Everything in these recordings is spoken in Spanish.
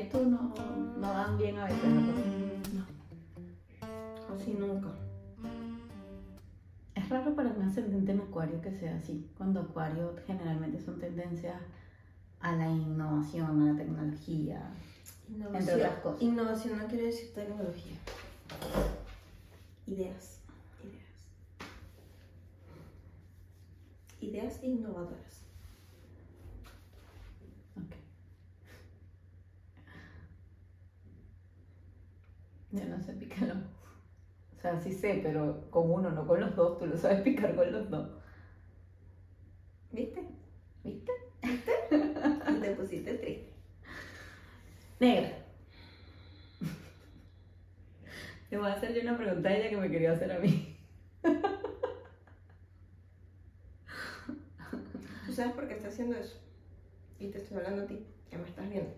y tú no, no dan bien a veces. ¿no? Así nunca. Es raro para un ascendente en Acuario que sea así, cuando Acuario generalmente son tendencias a la innovación, a la tecnología, entre Innovación. otras cosas. Innovación no quiere decir tecnología. Ideas. Ideas. Ideas innovadoras. Ok. Yo no sé picarlo. O sea, sí sé, pero con uno, no con los dos. Tú lo sabes picar con los dos. ¿Viste? ¿Viste? Te pusiste triste. Negra. Le voy a hacer yo una pregunta a ella que me quería hacer a mí. ¿Tú sabes por qué está haciendo eso? Y te estoy hablando a ti, que me estás viendo.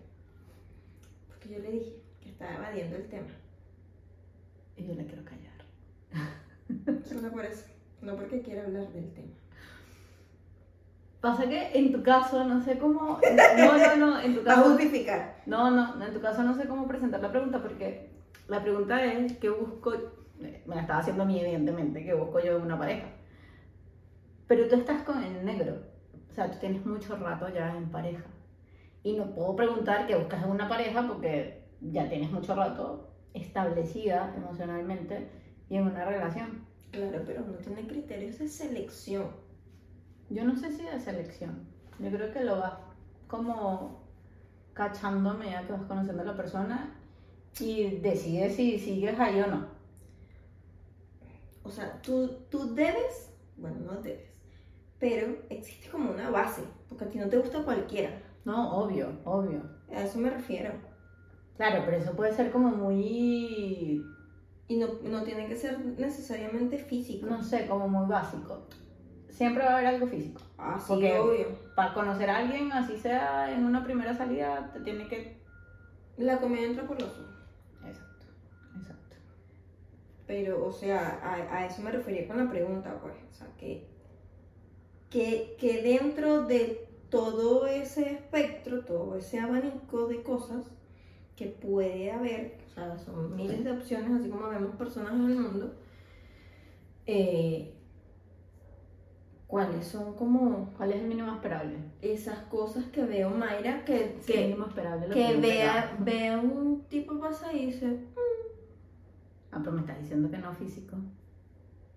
Porque yo le dije que estaba evadiendo el tema. Y yo le quiero callar. Solo por eso. No porque quiera hablar del tema. Pasa que en tu caso no sé cómo. No, no, no. En tu caso. justificar. No, no, en tu caso no sé cómo presentar la pregunta porque la pregunta es ¿qué busco? Me la estaba haciendo a mí evidentemente, ¿qué busco yo en una pareja? Pero tú estás con el negro, o sea, tú tienes mucho rato ya en pareja. Y no puedo preguntar qué buscas en una pareja porque ya tienes mucho rato establecida emocionalmente y en una relación. Claro, pero no tiene criterios de selección. Yo no sé si de selección. Yo creo que lo vas como cachando a medida que vas conociendo a la persona y decides si sigues ahí o no. O sea, tú, tú debes, bueno, no debes, pero existe como una base, porque a ti no te gusta cualquiera. No, obvio, obvio. A eso me refiero. Claro, pero eso puede ser como muy, Y no, no tiene que ser necesariamente físico. no sé, como muy básico. Siempre va a haber algo físico. Ah, sí, Porque- obvio. Para conocer a alguien, así sea en una primera salida, te tiene que... La comida entra por los ojos. Exacto, exacto. Pero, o sea, a, a eso me refería con la pregunta, pues. O sea, que, que, que dentro de todo ese espectro, todo ese abanico de cosas que puede haber, o sea, son miles de opciones, así como vemos personas en el mundo, eh, ¿cuáles son como ¿Cuál es el mínimo esperable? esas cosas que veo Mayra que, Sí, que, mínimo esperable. lo que yo vea, vea un tipo pasar y dice, Ah, pero me estás diciendo que no físico.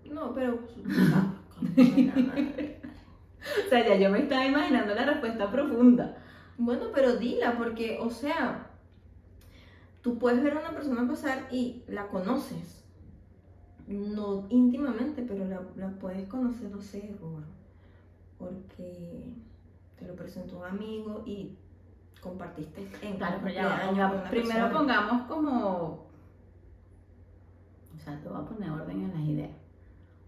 no, pero... Madre. O sea, ya yo me estaba imaginando la respuesta profunda. Bueno, pero dila, porque, o sea, tú puedes ver a una persona pasar y la conoces. No íntimamente, pero la, la puedes conocer, no sé, por, porque te lo presentó un amigo y compartiste en Claro, pero ya ya, primero persona. pongamos como. O sea, te voy a poner orden en las ideas.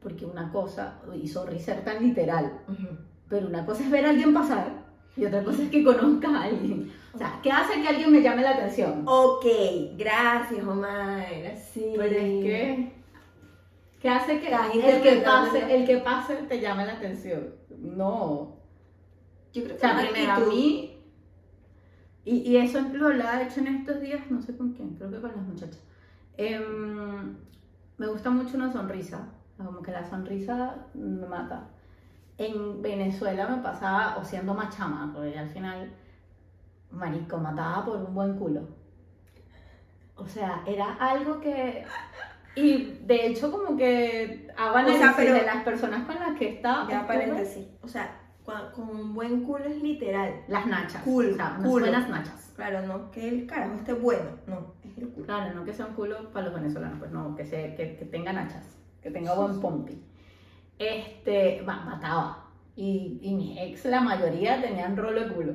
Porque una cosa, y sorry ser tan literal, Ujú. pero una cosa es ver a alguien pasar y otra cosa es que conozcas a alguien. O sea, ¿qué hace que alguien me llame la atención? Ok, gracias, Omar. Sí. Pero es que. ¿Qué hace que el que, pase, el que pase te llame la atención? No. Yo creo O que sea, una primero a mí. Y, y eso lo hablaba, de hecho, en estos días, no sé con quién, creo que con las muchachas. Em, me gusta mucho una sonrisa, como que la sonrisa me mata. En Venezuela me pasaba, o siendo más chama, porque al final, marico, mataba por un buen culo. O sea, era algo que. Y de hecho, como que hago O sea, análisis pero- de las personas con las que estaba. Ya paréntesis. O sea, con un buen culo es literal. Las nachas. Cool, o sea, culo. nachas. Claro, no que el carajo esté bueno, no, es el culo. Claro, no que sea un culo para los venezolanos, pues no, que, se, que, que tenga nachas, que tenga buen pompi. Este, mataba. Y, y mis ex, la mayoría tenían rolo de culo.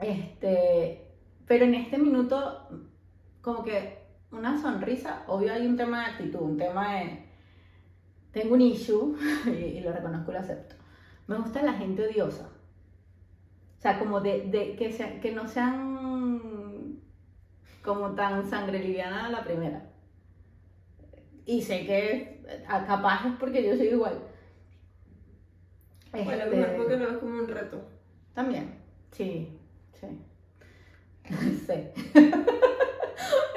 Este, pero en este minuto, como que una sonrisa, obvio hay un tema de actitud, un tema de. Tengo un issue, y, y lo reconozco y lo acepto. Me gusta la gente odiosa. O sea, como de, de que, sea- que no sean como tan sangre liviana a la primera. Y sé que eh, capaz es porque yo soy igual. Bueno, a lo Este, mejor porque lo ves como un reto. También, sí, sí. sé.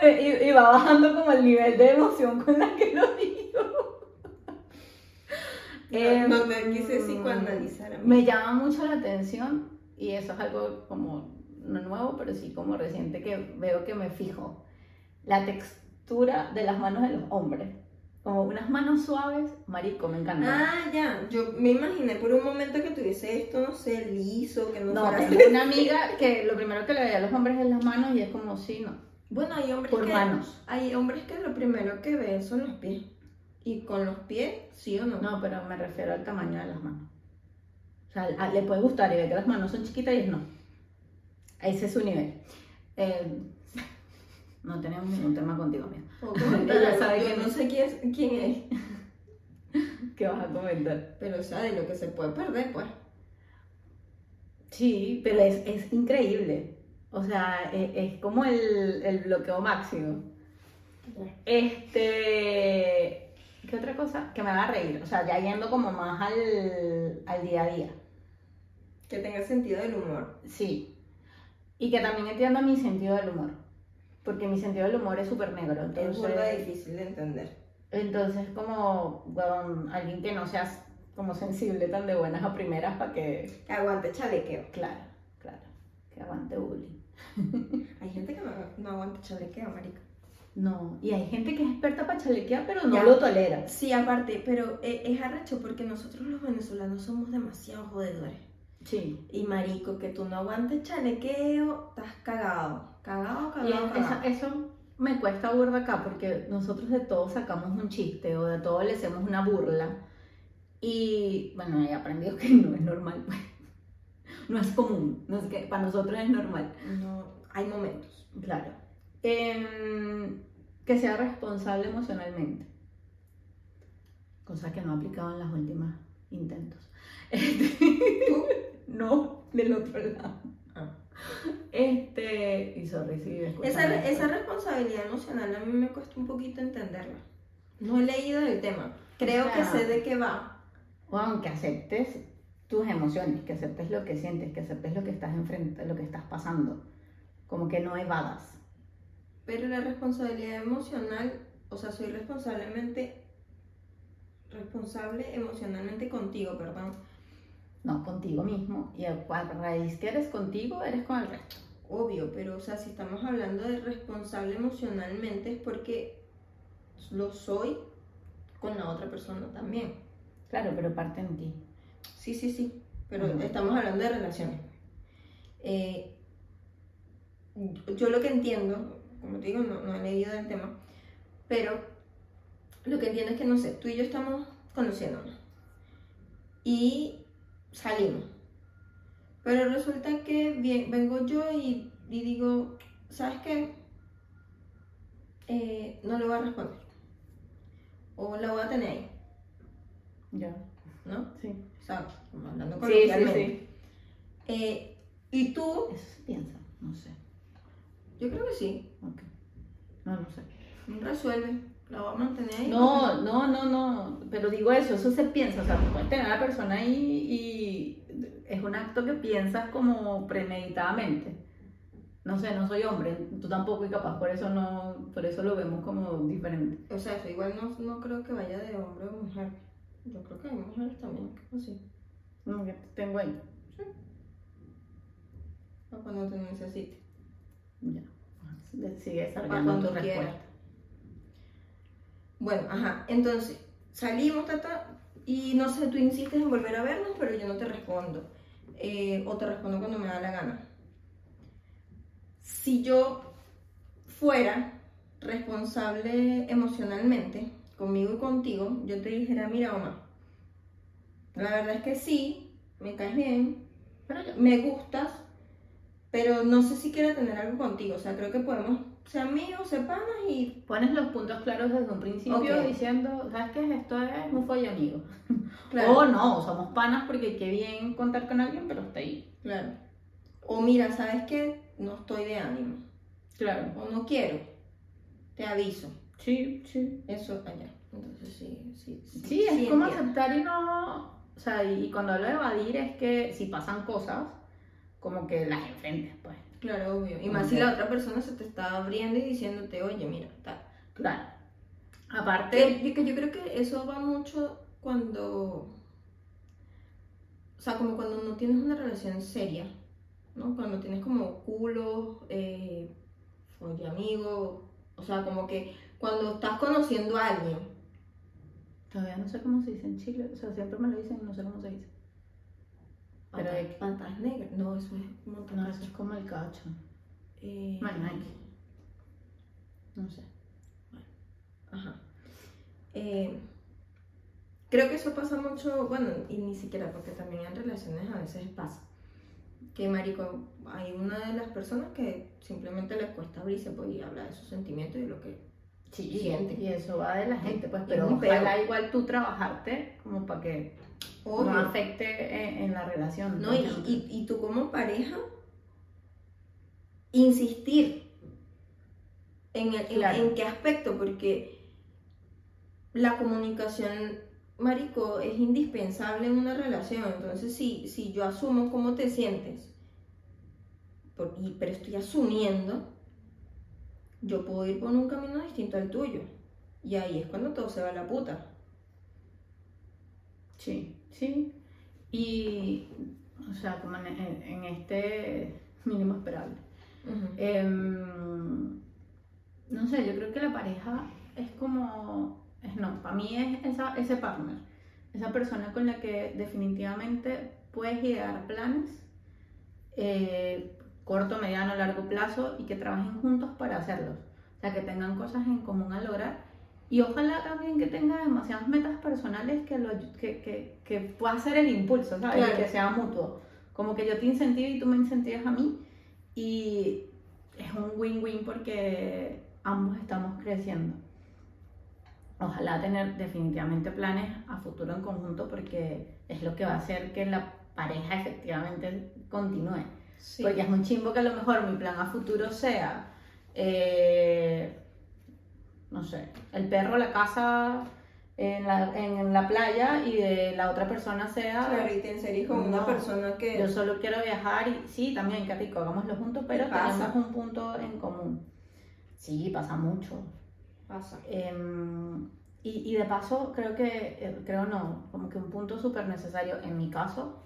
y, y va bajando como el nivel de emoción con la que lo digo. No, no te Em, quise psicoanalizar a mí. Me llama mucho la atención y eso es algo como no nuevo, pero sí como reciente que veo que me fijo. La textura de las manos de los hombres. Como unas manos suaves, marico, me encanta. Ah, ya. Yo me imaginé por un momento que tuviese esto, no sé, liso, que no, no, fuera tengo una amiga que lo primero que le veía a los hombres es las manos y es como, sí, no, Bueno, hay hombres por que manos. hay hombres que lo primero que ven son los pies. Y con los pies, sí o no. No, pero me refiero al tamaño de las manos. O sea, a- le puede gustar y ve que las manos son chiquitas y es no. Ese es su nivel. Eh, no tenemos ningún tema contigo, mía. O comentar Ella sabe quién no sé quién es, quién es, ¿Qué vas a comentar? pero de lo que se puede perder, pues. Sí, pero es, es increíble. O sea, es, es como el, el bloqueo máximo. Este. ¿Qué otra cosa? Que me haga reír. O sea, ya yendo como más al, al día a día. Que tenga sentido del humor. Sí. Y que también entienda mi sentido del humor. Porque mi sentido del humor es súper negro. Es Entonces, burda difícil de entender. entonces como bueno, alguien que no seas como sensible tan de buenas a primeras para que. Que aguante chalequeo. Claro, claro. Que aguante bullying. Hay gente que no, no aguanta chalequeo, marica. No, y hay gente que es experta para chalequear, pero no Ya. lo tolera. Sí, aparte, pero e- es arrecho porque nosotros los venezolanos somos demasiado jodedores. Sí. Y marico, que tú no aguantes chalequeo, estás cagado. Cagado, cagado, es- cagado. eso, eso me cuesta burda acá porque nosotros de todo sacamos un chiste o de todo le hacemos una burla. Y bueno, he aprendido que no es normal. pues. No es común. No es que para nosotros es normal. No, hay momentos. Claro. Em, que sea responsable emocionalmente. Cosa que no he aplicado en los últimos intentos. ¿Tú? No, del otro lado. Ah. Este, y sorry escuchan Esa, responsabilidad emocional a mí me cuesta un poquito entenderla. No he leído del tema. Creo O que sé de qué va. O aunque aceptes tus emociones, que aceptes lo que sientes, que aceptes lo que estás enfrente, lo que estás pasando. Como que no evadas. Pero la responsabilidad emocional, o sea, soy responsablemente responsable emocionalmente contigo, perdón. No, contigo mismo. Y a a raíz que eres contigo, eres con el resto. Obvio, pero o sea, si estamos hablando de responsable emocionalmente es porque lo soy con la otra persona también. Claro, pero parte en ti. Sí, sí, sí, pero estamos hablando de relaciones. Eh, yo lo que entiendo, como te digo, no, no he leído del tema, pero lo que entiendo es que, no sé, tú y yo estamos conociéndonos y salimos. Pero resulta que bien, vengo yo y, y digo, ¿sabes qué? Eh, no le voy a responder. O la voy a tener ahí, Ya. ¿no? Sí. O sea, hablando Sí, sí, sí. Eh, y tú, Eso se piensa. No sé. yo creo que sí, Ok. No, no sé. resuelve, la va a mantener ahí. No, no, no, no. Pero digo eso, eso se piensa. O sea, tú puedes tener a la persona ahí y es un acto que piensas como premeditadamente. No sé, no soy hombre, tú tampoco y capaz por eso no, por eso lo vemos como diferente. O sea, eso igual no, no creo que vaya de hombre o mujer. Yo creo que hay mujeres también, así. No, que tengo ahí. O cuando te necesite. Ya. Sigue desarrollando tu quiera. Bueno, ajá, entonces, salimos, tata, y no sé, tú insistes en volver a vernos, pero yo no te respondo. Eh, o te respondo cuando me da la gana. Si yo fuera responsable emocionalmente, conmigo y contigo, yo te dijera, mira, Omar, la verdad es que sí, me caes bien, me gustas, pero no sé si quiero tener algo contigo. O sea, creo que podemos ser amigos, ser panas y pones los puntos claros desde un principio Ok. diciendo, ¿sabes qué? Esto es un folle amigo. Claro. O no, somos panas porque qué bien contar con alguien, pero está ahí. Claro. O mira, ¿sabes qué? No estoy de ánimo. Claro. O no quiero. Te aviso. Sí, sí. Eso allá. Entonces sí, sí. Sí, Sí, es como entiendo. aceptar y no. O sea, y cuando hablo de evadir es que si pasan cosas, como que las enfrentes, pues. Claro, obvio. Y más si la otra persona se te está abriendo y diciéndote, oye, mira, tal. Claro. Aparte, Que, que yo creo que eso va mucho cuando. O sea, como cuando no tienes una relación seria, ¿no? Cuando tienes como culos, eh, folle amigo, o sea, como que cuando estás conociendo a alguien. todavía no sé cómo se dice en Chile, o sea, siempre me lo dicen y no sé cómo se dice. Pero patas negras. No, eso es No, eso es como el cacho. Eh, Bueno, hay No sé. Ajá. Eh, creo que eso pasa mucho, bueno, y ni siquiera, porque también en relaciones a veces pasa. Que, marico, hay una de las personas que simplemente les cuesta abrirse pues, y habla de sus sentimientos y lo que... Sí, Siente. y eso va de la gente, pues, Es pero ojalá igual tú trabajarte como para que no afecte en, en la relación. ¿no? Y, y, y tú como pareja, insistir en, el- en- qué aspecto, porque la comunicación, marico, es indispensable en una relación. Entonces, si, si yo asumo cómo te sientes, por- y- pero estoy asumiendo, yo puedo ir por un camino distinto al tuyo. Y ahí es cuando todo se va a la puta. Sí, sí. Y, o sea, como en, este mínimo esperable. Em, no sé, yo creo que la pareja es como, es no, para mí es esa, ese partner, esa persona con la que definitivamente puedes idear planes, eh, corto, mediano, largo plazo y que trabajen juntos para hacerlos. O sea, que tengan cosas en común a lograr y ojalá también que tenga demasiadas metas personales que, lo, que, que, que pueda ser el impulso, ¿sabes? Y Claro. que sea mutuo. Como que yo te incentivo y tú me incentivas a mí y es un win-win porque ambos estamos creciendo. Ojalá tener definitivamente planes a futuro en conjunto porque es lo que va a hacer que la pareja efectivamente continúe. Sí. Porque es muy chimbo que a lo mejor mi plan a futuro sea, eh, no sé, el perro, la casa en la, en la playa y de la otra persona sea, Claro, y te con una persona que... yo solo quiero viajar y sí, también, qué rico, hagámoslo juntos, pero Pasa. tenemos un punto en común. Sí, pasa mucho. Pasa. Em, y, y de paso, creo que, eh, creo no, como que un punto súper necesario en mi caso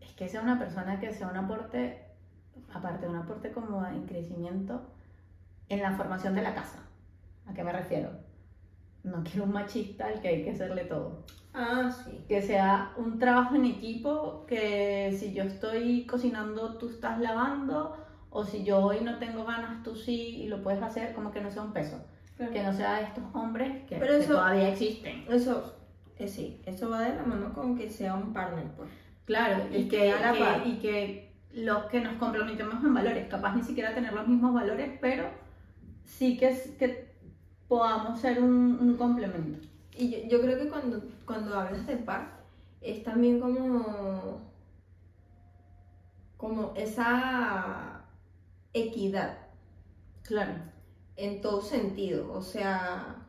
es que sea una persona que sea un aporte, aparte de un aporte como en crecimiento, en la formación de la casa. ¿A qué me refiero? No quiero un machista al que hay que hacerle todo. Ah, sí. Que sea un trabajo en equipo, que si yo estoy cocinando, tú estás lavando, o si yo hoy no tengo ganas, tú sí, y lo puedes hacer, como que no sea un peso Claro. que no sea estos hombres que, Pero que eso- todavía existen. Eso, eh, sí, eso va de la mano con que sea un partner, pues. Claro, y Y que, que a la que- par. y que los que nos comprometemos en valores, capaz ni siquiera tener los mismos valores, pero sí que, que podamos ser un, un complemento. Y yo, yo creo que cuando, cuando hablas de par, es también como, como esa equidad Claro, en todo sentido. O sea,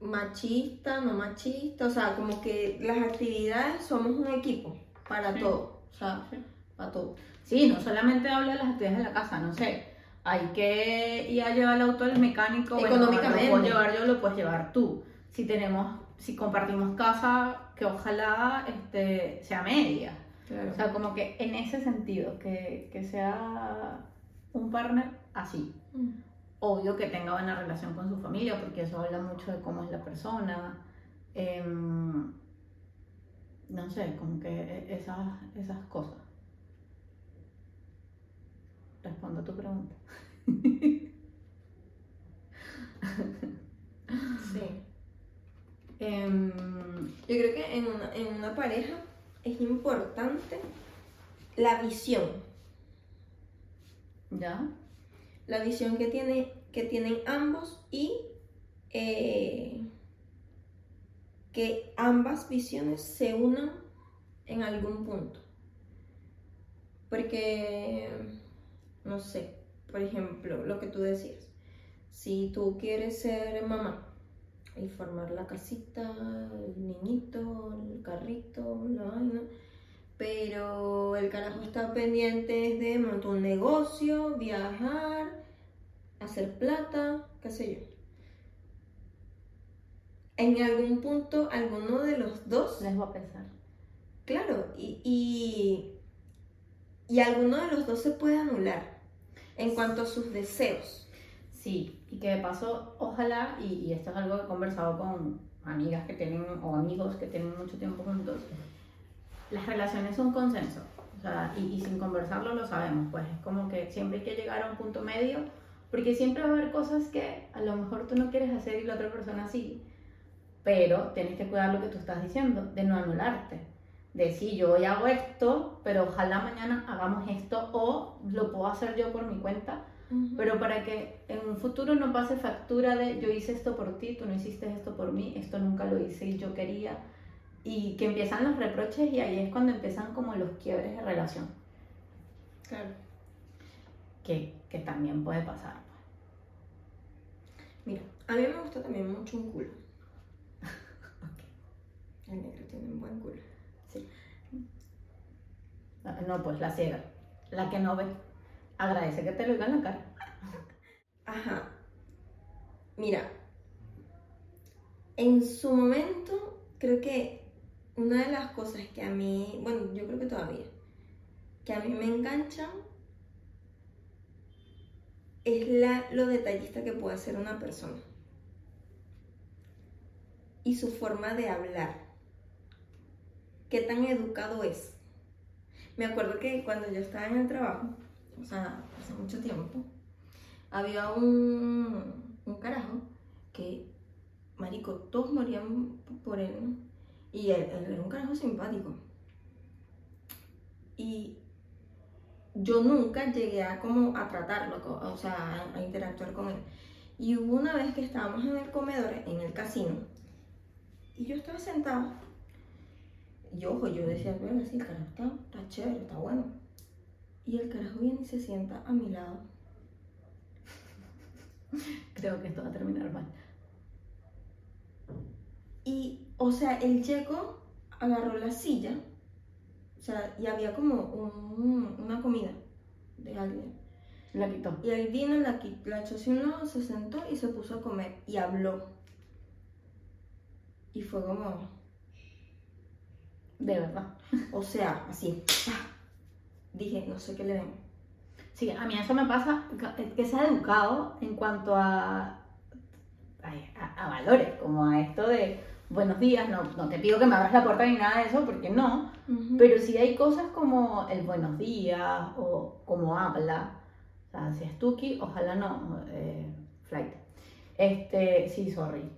machista, no machista. O sea, como que las actividades somos un equipo para Sí. todo. O sea, Sí. para todo. sí, no solamente hablo de las actividades de la casa, no sé. Hay que ir a llevar el auto al mecánico, bueno, Económicamente. lo puedo llevar yo, lo puedes llevar tú. Si tenemos, si compartimos casa, que ojalá este, sea media. Claro. O sea, como que en ese sentido, que, que sea un partner así. Mm. Obvio que tenga buena relación con su familia, porque eso habla mucho de cómo es la persona. Em, no sé, como que e- esas, esas cosas. Respondo a tu pregunta. Sí. Em, Yo creo que en una, en una pareja es importante la visión. ¿Ya? La visión que, tiene, que tienen ambos y eh, que ambas visiones se unan en algún punto. Porque, no sé, por ejemplo, lo que tú decías. Si tú quieres ser mamá y formar la casita, el niñito, el carrito, la vaina, pero el carajo está pendiente de montar un negocio, viajar, hacer plata, qué sé yo. En algún punto, alguno de los dos Les voy a pensar. Claro, y, y, y alguno de los dos se puede anular en cuanto a sus deseos. Sí, y que de paso, ojalá, y, y esto es algo que he conversado con amigas que tienen, o amigos que tienen mucho tiempo juntos, las relaciones son consenso. O sea, y, y sin conversarlo lo sabemos, pues es como que siempre hay que llegar a un punto medio, porque siempre va a haber cosas que a lo mejor tú no quieres hacer y la otra persona sí, pero tienes que cuidar lo que tú estás diciendo, de no anularte. De sí, yo hoy hago esto, pero ojalá mañana hagamos esto o lo puedo hacer yo por mi cuenta, pero para que en un futuro no pase factura de yo hice esto por ti, tú no hiciste esto por mí, esto nunca lo hice y yo quería. Y que empiezan los reproches y ahí es cuando empiezan como los quiebres de relación, Claro. que, que también puede pasar. Mira, a mí me gusta también mucho un culo. El negro tiene un buen culo. No, pues la ciega, la que no ve. Agradece que te lo diga la cara. Ajá. Mira, en su momento creo que una de las cosas que a mí, bueno, yo creo que todavía, que a mí me enganchan es la, lo detallista que puede ser una persona y su forma de hablar. ¿Qué tan educado es? Me acuerdo que cuando yo estaba en el trabajo, o sea, hace mucho tiempo, había un, un carajo que, marico, todos morían por él, ¿no? Y él, era un carajo simpático. Y yo nunca llegué a como a tratarlo, o sea, a, a interactuar con él. Y hubo una vez que estábamos en el comedor, en el casino, y yo estaba sentada. Y ojo, yo decía, bueno, sí, el carajo está, está chévere, está bueno. Y el carajo viene y se sienta a mi lado. Creo que esto va a terminar mal. Y, o sea, el checo agarró la silla, o sea, y había como un- una comida de alguien. La quitó. Y él vino, la, la echó hacia un lado, se sentó y se puso a comer y habló. Y fue como, De verdad. o sea, así. Dije, no sé qué le ven. Sí, a mí eso me pasa, que- que sea educado en cuanto a, a, a valores, como a esto de buenos días, no, no te pido que me abras la puerta ni nada de eso, porque no, pero sí hay cosas como el buenos días o como habla, o sea, si es Tuki, ojalá no, eh, flight. Este, sí, sorry,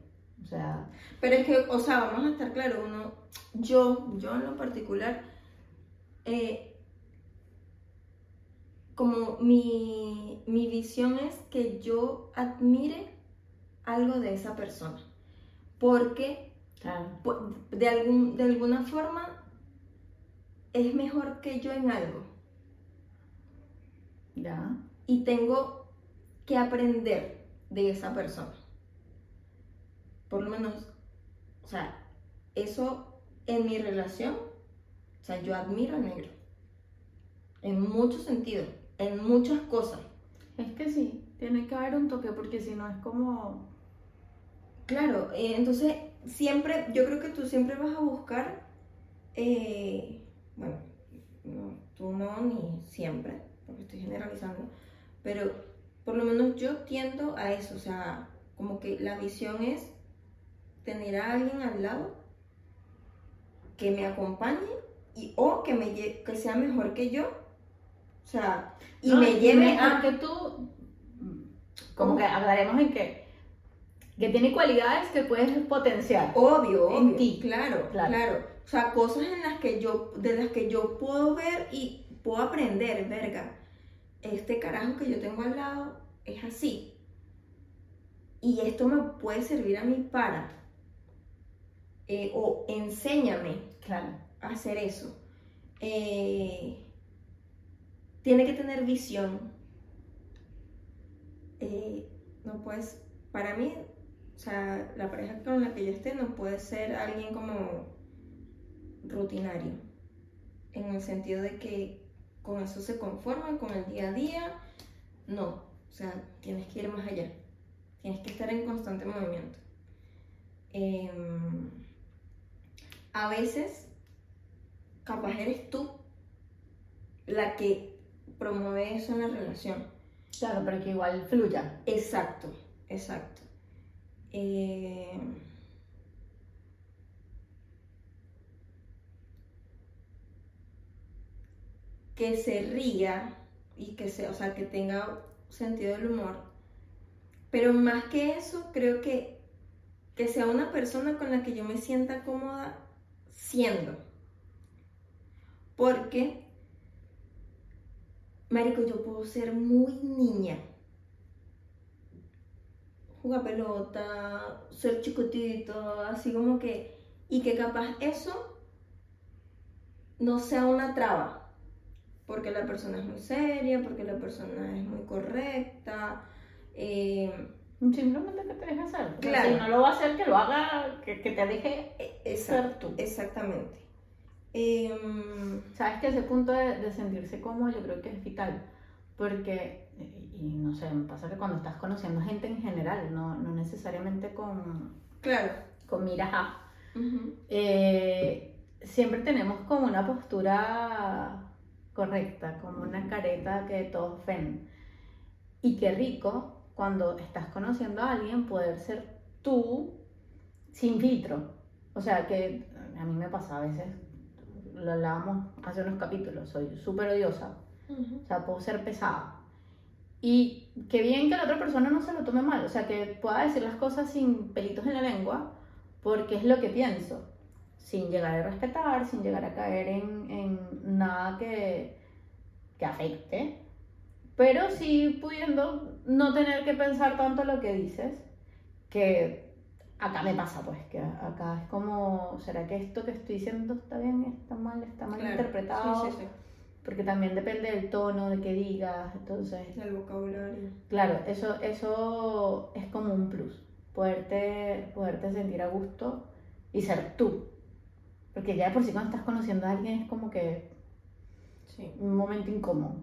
o sea, Pero es que, o sea, vamos a estar claros, uno, yo, yo en lo particular, eh, como mi, mi visión es que yo admire algo de esa persona. Porque de, algún, de alguna forma es mejor que yo en algo. ya, Y tengo que aprender de esa persona. Por lo menos, o sea, eso en mi relación, o sea, yo admiro al negro. En muchos sentidos, en muchas cosas. es que sí, tiene que haber un toque, porque si no es como, Claro, eh, entonces siempre, yo creo que tú siempre vas a buscar, eh, bueno, no, tú no ni siempre, porque estoy generalizando, pero por lo menos yo tiendo a eso, o sea, como que la visión es tener a alguien al lado que me acompañe y o que, me, que sea mejor que yo, o sea, y No, me lleve a... aunque tú, como que hablaremos en que, que tiene cualidades que puedes potenciar. Obvio, En obvio, ti. claro, Claro. claro, O sea, cosas en las que yo, de las que yo puedo ver y puedo aprender, verga. Este carajo que yo tengo al lado es así. Y esto me puede servir a mí para. Eh, o enséñame Claro. a hacer eso. Eh, tiene que tener visión. Eh, no puedes, para mí, o sea, la pareja con la que yo esté no puede ser alguien como rutinario. en el sentido de que con eso se conforman, con el día a día. No, o sea, tienes que ir más allá. Tienes que estar en constante movimiento. Em, a veces, capaz eres tú la que promueve eso en la relación. Claro, pero que igual fluya. Exacto, exacto. Em, que se ría y que se, o sea, que tenga sentido del humor. Pero más que eso, creo que que sea una persona con la que yo me sienta cómoda siendo. Porque, Marico, yo puedo ser muy niña. Jugar pelota, ser chiquitito, así como que. Y que capaz eso no sea una traba porque la persona es muy seria, porque la persona es muy correcta. Eh, Simplemente que te deje hacer. Claro. Si no lo va a hacer, que lo haga, que, te deje e, ser tú. Exactamente. Em, Sabes que ese punto de, sentirse cómodo yo creo que es vital. Porque, y no sé, me pasa que cuando estás conociendo gente en general, no, no necesariamente con. Claro. Con miras a. Eh, siempre tenemos como una postura correcta, como una careta que todos ven. Y qué rico cuando estás conociendo a alguien poder ser tú sin filtro. O sea que a mí me pasa a veces, lo hablábamos hace unos capítulos, soy súper odiosa. O sea, puedo ser pesada. Y qué bien que la otra persona no se lo tome mal, o sea, que pueda decir las cosas sin pelitos en la lengua, porque es lo que pienso sin llegar a respetar, sin llegar a caer en, en nada que, que, afecte, pero sí pudiendo no tener que pensar tanto lo que dices, que acá me pasa pues, que acá es como, ¿será que esto que estoy diciendo está bien, está mal, está mal interpretado? Sí, sí, sí. Porque también depende del tono, de qué digas, entonces... El vocabulario. Claro, eso, eso es como un plus, poderte, poderte sentir a gusto y ser tú, porque ya de por sí cuando estás conociendo a alguien es como que sí. un momento incómodo.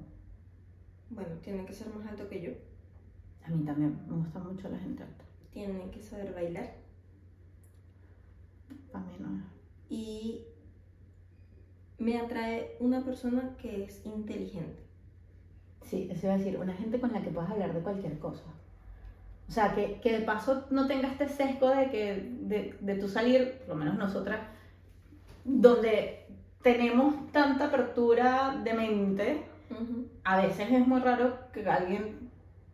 Bueno, tiene que ser más alto que yo. A mí también, me gusta mucho la gente alta. Tienen que saber bailar. A mí no. Y me atrae una persona que es inteligente. Sí, eso iba a decir, una gente con la que puedas hablar de cualquier cosa. O sea, que, que de paso no tenga este sesgo de que de, de tu salir, por lo menos nosotras, donde tenemos tanta apertura de mente, a veces es muy raro que alguien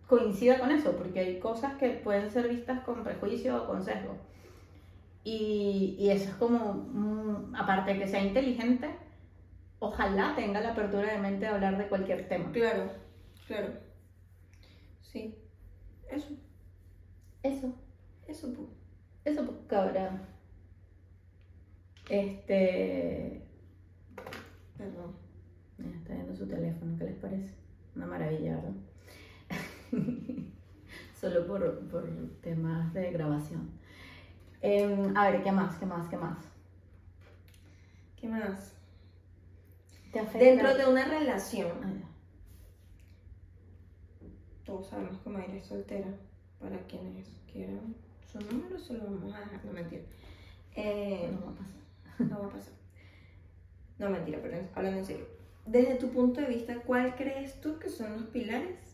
coincida con eso, porque hay cosas que pueden ser vistas con prejuicio o con sesgo. Y, y eso es como, mm, aparte de que sea inteligente, ojalá tenga la apertura de mente de hablar de cualquier tema. Claro, claro. Sí, eso. Eso. Eso, pues. Eso, pues, cabra. Este. Perdón. Está viendo su teléfono, ¿qué les parece? Una maravilla, ¿verdad? Solo por, por, temas de grabación. Em, a ver, ¿qué más? ¿Qué más? ¿Qué más? ¿Qué más? Dentro de una relación. Ah, todos sabemos que Mayra es soltera. Para quienes quieran su número, se lo vamos a dejar. No mentira. Eh, no va a pasar. No va a pasar. No, mentira, pero hablando en serio. Desde tu punto de vista, ¿cuál crees tú que son los pilares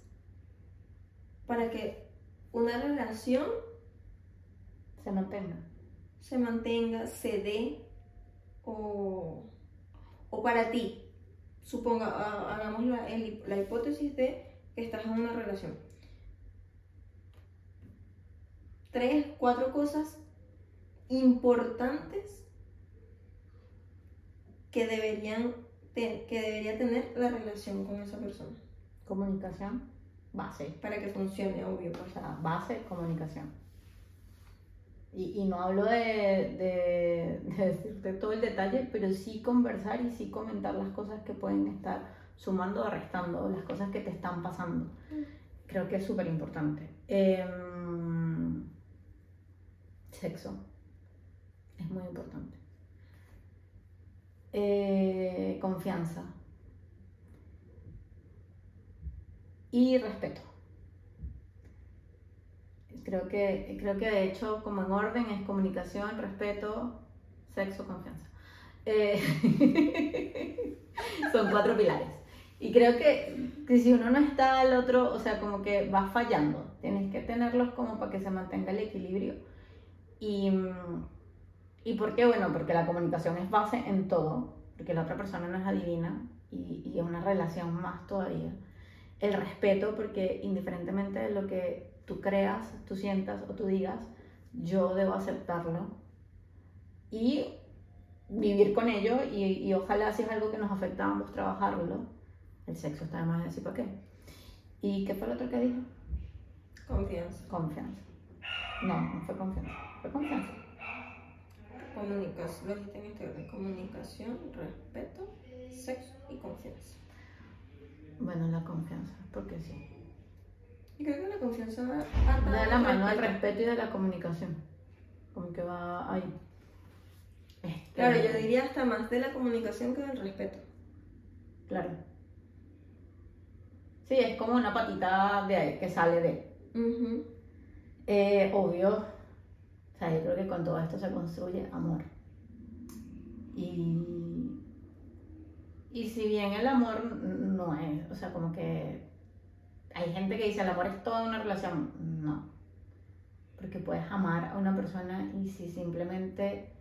para que una relación se mantenga? Se mantenga, se dé o, o para ti. Suponga, hagamos la, la hipótesis de que estás en una relación. Tres, cuatro cosas importantes que deberían que debería tener la relación con esa persona. Comunicación, base. Para que funcione, obvio. Pues. O sea, base, comunicación. Y, y no hablo de, de, de, decirte todo el detalle, pero sí conversar y sí comentar las cosas que pueden estar sumando o restando, las cosas que te están pasando. Mm. Creo que es súper importante. Em, sexo. Es muy importante. eh, confianza y respeto. Creo que, creo que de hecho, como en orden, es comunicación, respeto, sexo, confianza. Eh, son cuatro pilares. Y creo que, que, si uno no está al otro, o sea, como que va fallando. Tienes que tenerlos como para que se mantenga el equilibrio. Y, ¿Y por qué? Bueno, porque la comunicación es base en todo, porque la otra persona no es adivina y, y es una relación más todavía. El respeto, porque indiferentemente de lo que tú creas, tú sientas o tú digas, yo debo aceptarlo. Y vivir con ello y, y, ojalá si es algo que nos afecta a ambos trabajarlo. El sexo está de más decir para qué. ¿Y qué fue lo otro que dijo? Confianza. Confianza. No, no fue confianza. Fue confianza. Comunicación, lo en. Comunicación, respeto, sexo y confianza. Bueno, la confianza, porque sí. Y creo que la confianza va de la mano del respeto y de la comunicación. Como que va ahí. Este... Claro, yo diría hasta más de la comunicación que del respeto. Claro. Sí, es como una patita de ahí, que sale de. Uh eh, obvio, o sea, yo creo que con todo esto se construye amor. Y, y si bien el amor no es, o sea, como que hay gente que dice el amor es toda una relación, no. Porque puedes amar a una persona y si simplemente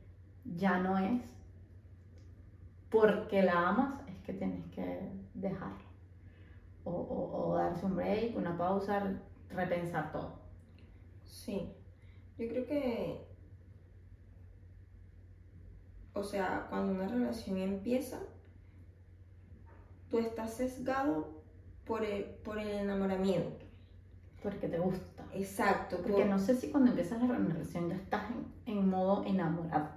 ya no es porque la amas, es que tienes que dejarlo. O, o, o darse un break, una pausa, repensar todo. Sí, yo creo que, o sea, cuando una relación empieza, tú estás sesgado por el, por el enamoramiento. Porque te gusta. Exacto. Porque no sé si cuando empiezas la relación ya estás en, en modo enamorado,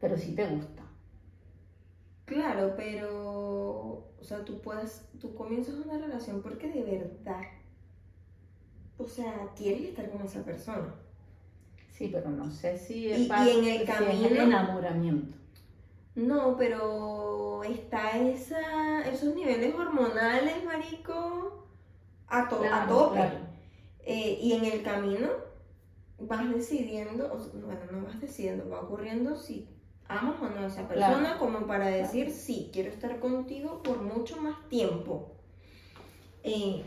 pero sí te gusta. Claro, pero, o sea, tú puedes, tú comienzas una relación porque de verdad o sea, quieres estar con esa persona. Sí, pero no sé si es, y, y en el camino, enamoramiento. No, pero está esa, esos niveles hormonales, marico, a, tope. Eh, y en el camino vas decidiendo, bueno, no vas decidiendo, va ocurriendo si amas o no a esa persona, como para decir, sí, quiero estar contigo por mucho más tiempo. Eh,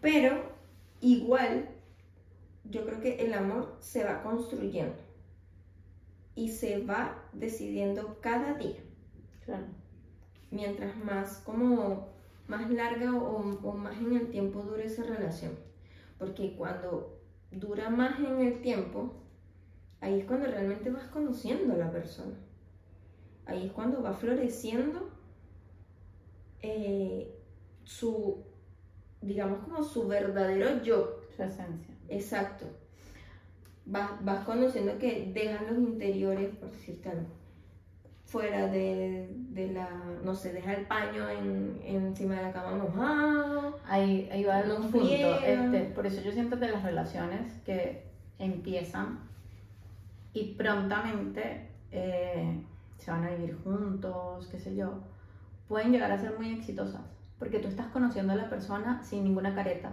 pero Igual, yo creo que el amor se va construyendo y se va decidiendo cada día. Claro. Mientras más como más larga o, más en el tiempo dure esa relación. Porque cuando dura más en el tiempo, ahí es cuando realmente vas conociendo a la persona. Ahí es cuando va floreciendo eh, su digamos, como su verdadero yo. Su esencia. Exacto. Vas, vas conociendo que dejan los interiores, por decirte algo, fuera de, de, la, no sé, deja el paño en, encima de la cama mojado. Ahí, ahí va un punto. Este, por eso yo siento que las relaciones que empiezan y prontamente eh, se van a vivir juntos, qué sé yo, pueden llegar a ser muy exitosas porque tú estás conociendo a la persona sin ninguna careta,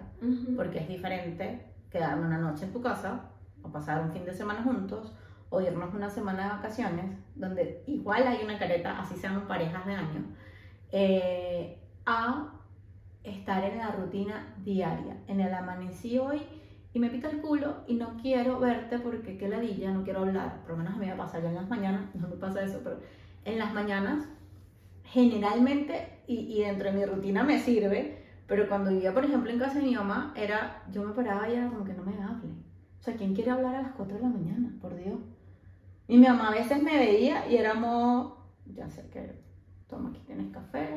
porque es diferente quedarme una noche en tu casa o pasar un fin de semana juntos o irnos una semana de vacaciones, donde igual hay una careta, así sean parejas de año, eh, a estar en la rutina diaria, en el amanecí hoy y me pica el culo y no quiero verte porque qué ladilla, no quiero hablar, por lo menos a mí me pasa ya en las mañanas, no me pasa eso, pero en las mañanas generalmente, y, dentro de mi rutina me sirve, pero cuando vivía, por ejemplo, en casa de mi mamá, era, yo me paraba y era como que no me hable. O sea, ¿quién quiere hablar a las 4 de la mañana? Por Dios. Y mi mamá a veces me veía y éramos, ya sé que, toma, aquí tienes café,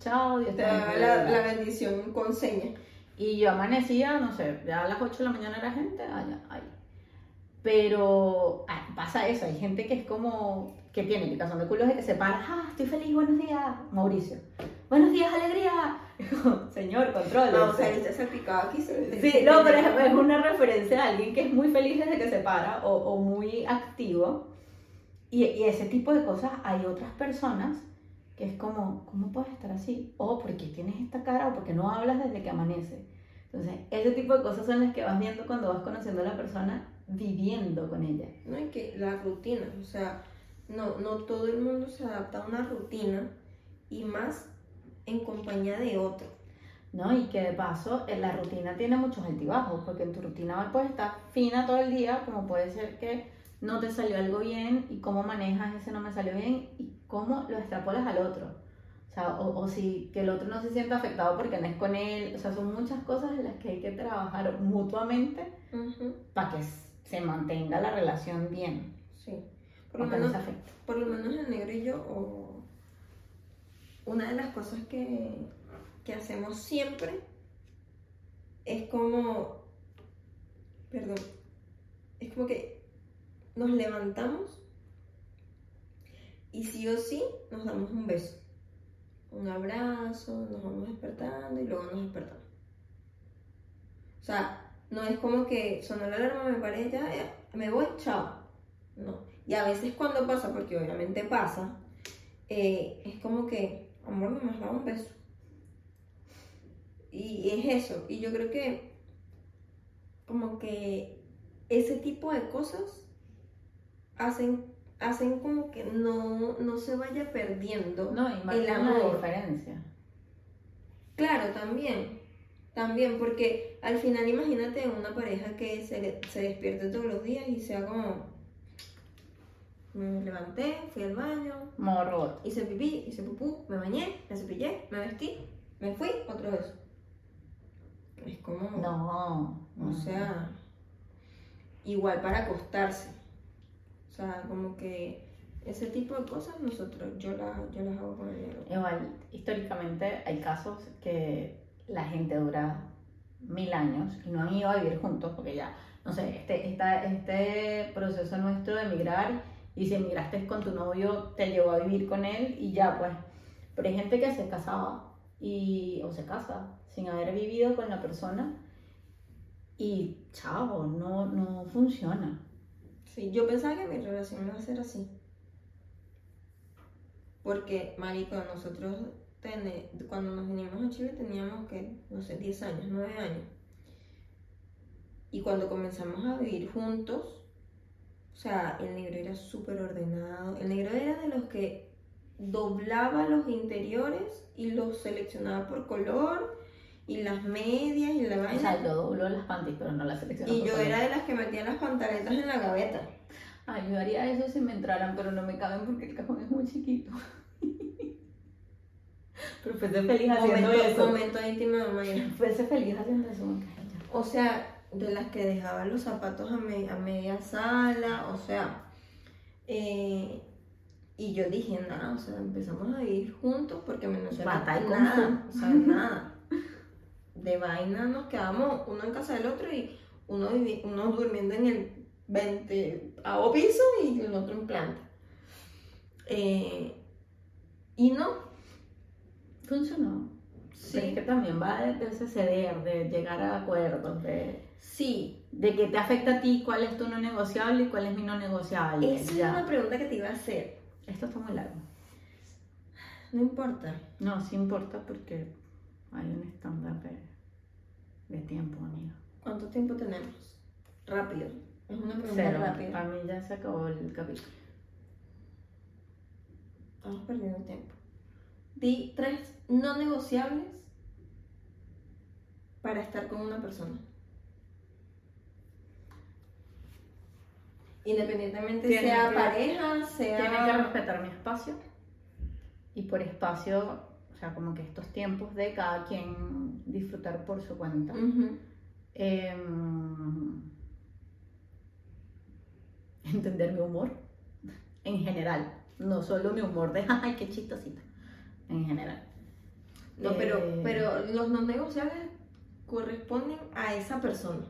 chao, Dios te da la, bendición con seña. Y yo amanecía, no sé, ya a las 8 de la mañana era gente, allá, ahí. Pero pasa eso, hay gente que es como, que tiene picazón de culos de que se para, ah, estoy feliz, buenos días, Mauricio. Buenos días, alegría. Señor, control. No, o sea, está salpicado aquí. Sí, no, pero es, una referencia a alguien que es muy feliz desde que se para o, o muy activo. Y, y ese tipo de cosas hay otras personas que es como, ¿cómo puedes estar así? O ¿por qué tienes esta cara? O ¿por qué no hablas desde que amanece? Entonces, ese tipo de cosas son las que vas viendo cuando vas conociendo a la persona, viviendo con ella. No hay que la rutina, o sea, no, no todo el mundo se adapta a una rutina y más en compañía de otro. ¿no? Y que de paso en la rutina tiene muchos altibajos, porque en tu rutina puedes estar fina todo el día, como puede ser que no te salió algo bien y cómo manejas ese no me salió bien y cómo lo extrapolas al otro. O sea, o, o si que el otro no se sienta afectado porque no es con él. O sea, son muchas cosas en las que hay que trabajar mutuamente Ujú, para que se mantenga la relación bien. Sí. Por lo, menos, por lo menos el negro y yo, o una de las cosas que, que hacemos siempre es como, perdón, es como que nos levantamos y sí o sí nos damos un beso, un abrazo, nos vamos despertando y luego nos despertamos. O sea, no es como que sonó la alarma, me paré ya, me voy, chao. No. Y a veces cuando pasa, porque obviamente pasa, eh, es como que, amor, me has dado un beso. Y es eso. Y yo creo que como que ese tipo de cosas hacen, hacen como que no, no se vaya perdiendo. No, y El amor. diferencia. Claro, también. También, porque al final imagínate una pareja que se, se despierte todos los días y sea como, me levanté, fui al baño, robot. hice pipí, hice pupú, me bañé, me cepillé, me vestí, me fui, otra vez. Es como, No. o sea, igual para acostarse. O sea, como que ese tipo de cosas nosotros, yo, la- yo las hago con el negro. Igual, históricamente hay casos que la gente dura mil años y no han ido a vivir juntos porque ya, no sé, este, esta- este proceso nuestro de emigrar y si emigraste con tu novio te llevó a vivir con él y ya pues. Pero hay gente que se casaba y, o se casa sin haber vivido con la persona y chao, no, no funciona. Sí, yo pensaba que mi relación iba a ser así. Porque, marico, nosotros tene- cuando nos vinimos a Chile teníamos que, no sé, 10 años, 9 años. Y cuando comenzamos a vivir juntos, sea, el negro era súper ordenado. El negro era de los que doblaba los interiores y los seleccionaba por color y las medias y la O vaina. sea, yo doblo las panties pero no las selecciono. y yo color. era de las que metía las pantaletas en la gaveta. Ay, yo haría eso si me entraran, pero no me caben porque el cajón es muy chiquito. pero fuese feliz haciendo Momento, eso. momento íntimo de Maya. Fuese feliz haciendo eso. O sea, de las que dejaba los zapatos a, me- a media sala, o sea. eh, y yo dije, nada, o sea, empezamos a vivir juntos porque me no Kung nada, o sea, nada. De vaina nos quedamos uno en casa del otro y uno, uno durmiendo en el 20 piso y el otro en planta. Eh, y no, Funcionó. Pero es que sí, también va de, de ese ceder, de llegar a acuerdos, de, sí, de que te afecta a ti cuál es tu no negociable y cuál es mi no negociable. esa es una pregunta que te iba a hacer. Esto está muy largo. No importa. No, sí importa porque hay un estándar de, de tiempo, amiga. ¿Cuánto tiempo tenemos? Rápido. Es una pregunta Cero. rápida. Para mí ya se acabó el capítulo. Estamos perdiendo tiempo. Di tres no negociables para estar con una persona. Independientemente sea que- pareja, sea. Tiene que respetar mi espacio. Y por espacio, o sea, como que estos tiempos de cada quien disfrutar por su cuenta. Em, entender mi humor en general. No solo mi humor de, ay, qué chistosita. En general. No, pero, Eh, pero los no negociables corresponden a esa persona.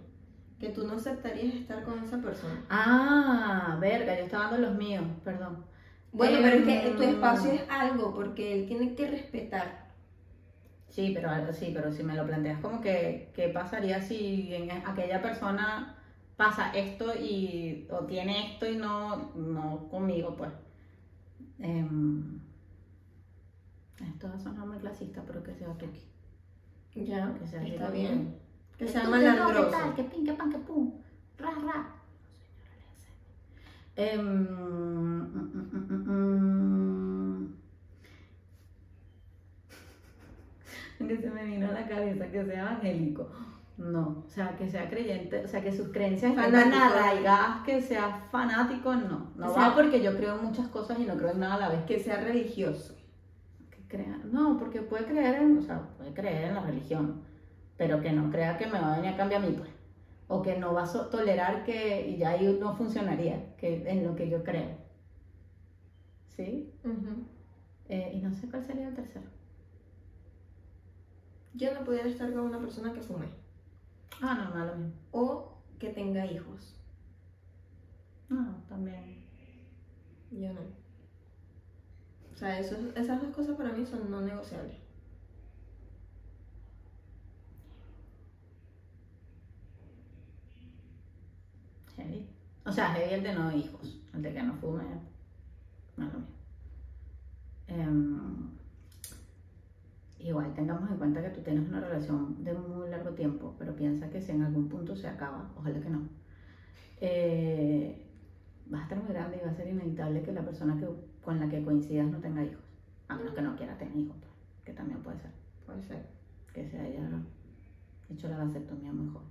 Que tú no aceptarías estar con esa persona. Ah, verga, yo estaba dando los míos, perdón. Bueno, pero es que Em, tu espacio es algo, porque él tiene que respetar. Sí, pero algo sí, pero si me lo planteas como que qué pasaría si en aquella persona pasa esto y o tiene esto y no, no conmigo, pues. Em, esto va a sonar muy clasista, pero que sea tuki. Ya, Que sea está bien. Que sea ¿qué tal? Que pin, que pan, que pum. Ra, ra. Em, mm, mm, mm, mm. Que se me vino a la cabeza que sea evangélico. No, o sea, que sea creyente, o sea, que sus creencias estén tan arraigadas, que sea fanático, no. No va sea- porque yo creo en muchas cosas y no creo en nada a la vez. Que sea religioso. Que crea, no, porque puede creer en, o sea, puede creer en la religión, pero que no crea que me va a venir a cambiar a mí, pues. O que no va a tolerar que, y ya ahí no funcionaría, que en lo que yo creo. ¿Sí? Eh, y no sé cuál sería el tercero. Yo no pudiera estar con una persona que fume. Ah, no, no, lo mismo. O que tenga hijos. No, también. Yo no. O sea, eso- esas dos cosas para mí son no negociables. O sea, heavy el de no hijos, el de que no fume, no es lo mismo. Em, igual tengamos en cuenta que tú tienes una relación de muy largo tiempo, pero piensa que si en algún punto se acaba, ojalá que no, eh, vas a estar muy grande y va a ser inevitable que la persona que, con la que coincidas no tenga hijos, a menos que no quiera tener hijos, pues, que también puede ser, Puede ser. que se haya hecho la vasectomía muy joven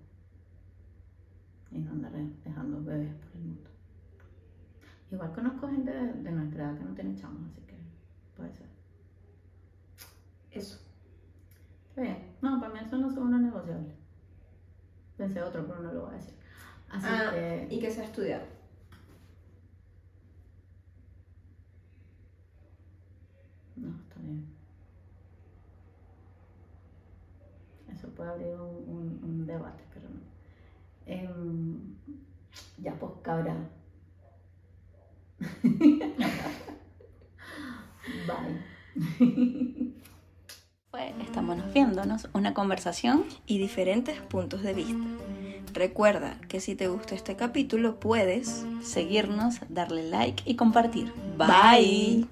y no andar dejando bebés por el mundo. Igual conozco gente de, de nuestra edad que no tiene chamos, así que puede ser. Eso. Está bien. No, para mí eso no son unos negociables. Pensé otro, pero no lo voy a decir. Así Ah, que. y que sea estudiado. No, está bien. Eso puede abrir un, un- un debate, Em, ya, pues, cabra. Bye. Fue Estamos viéndonos, una conversación y diferentes puntos de vista. Recuerda que si te gustó este capítulo puedes seguirnos, darle like y compartir. Bye.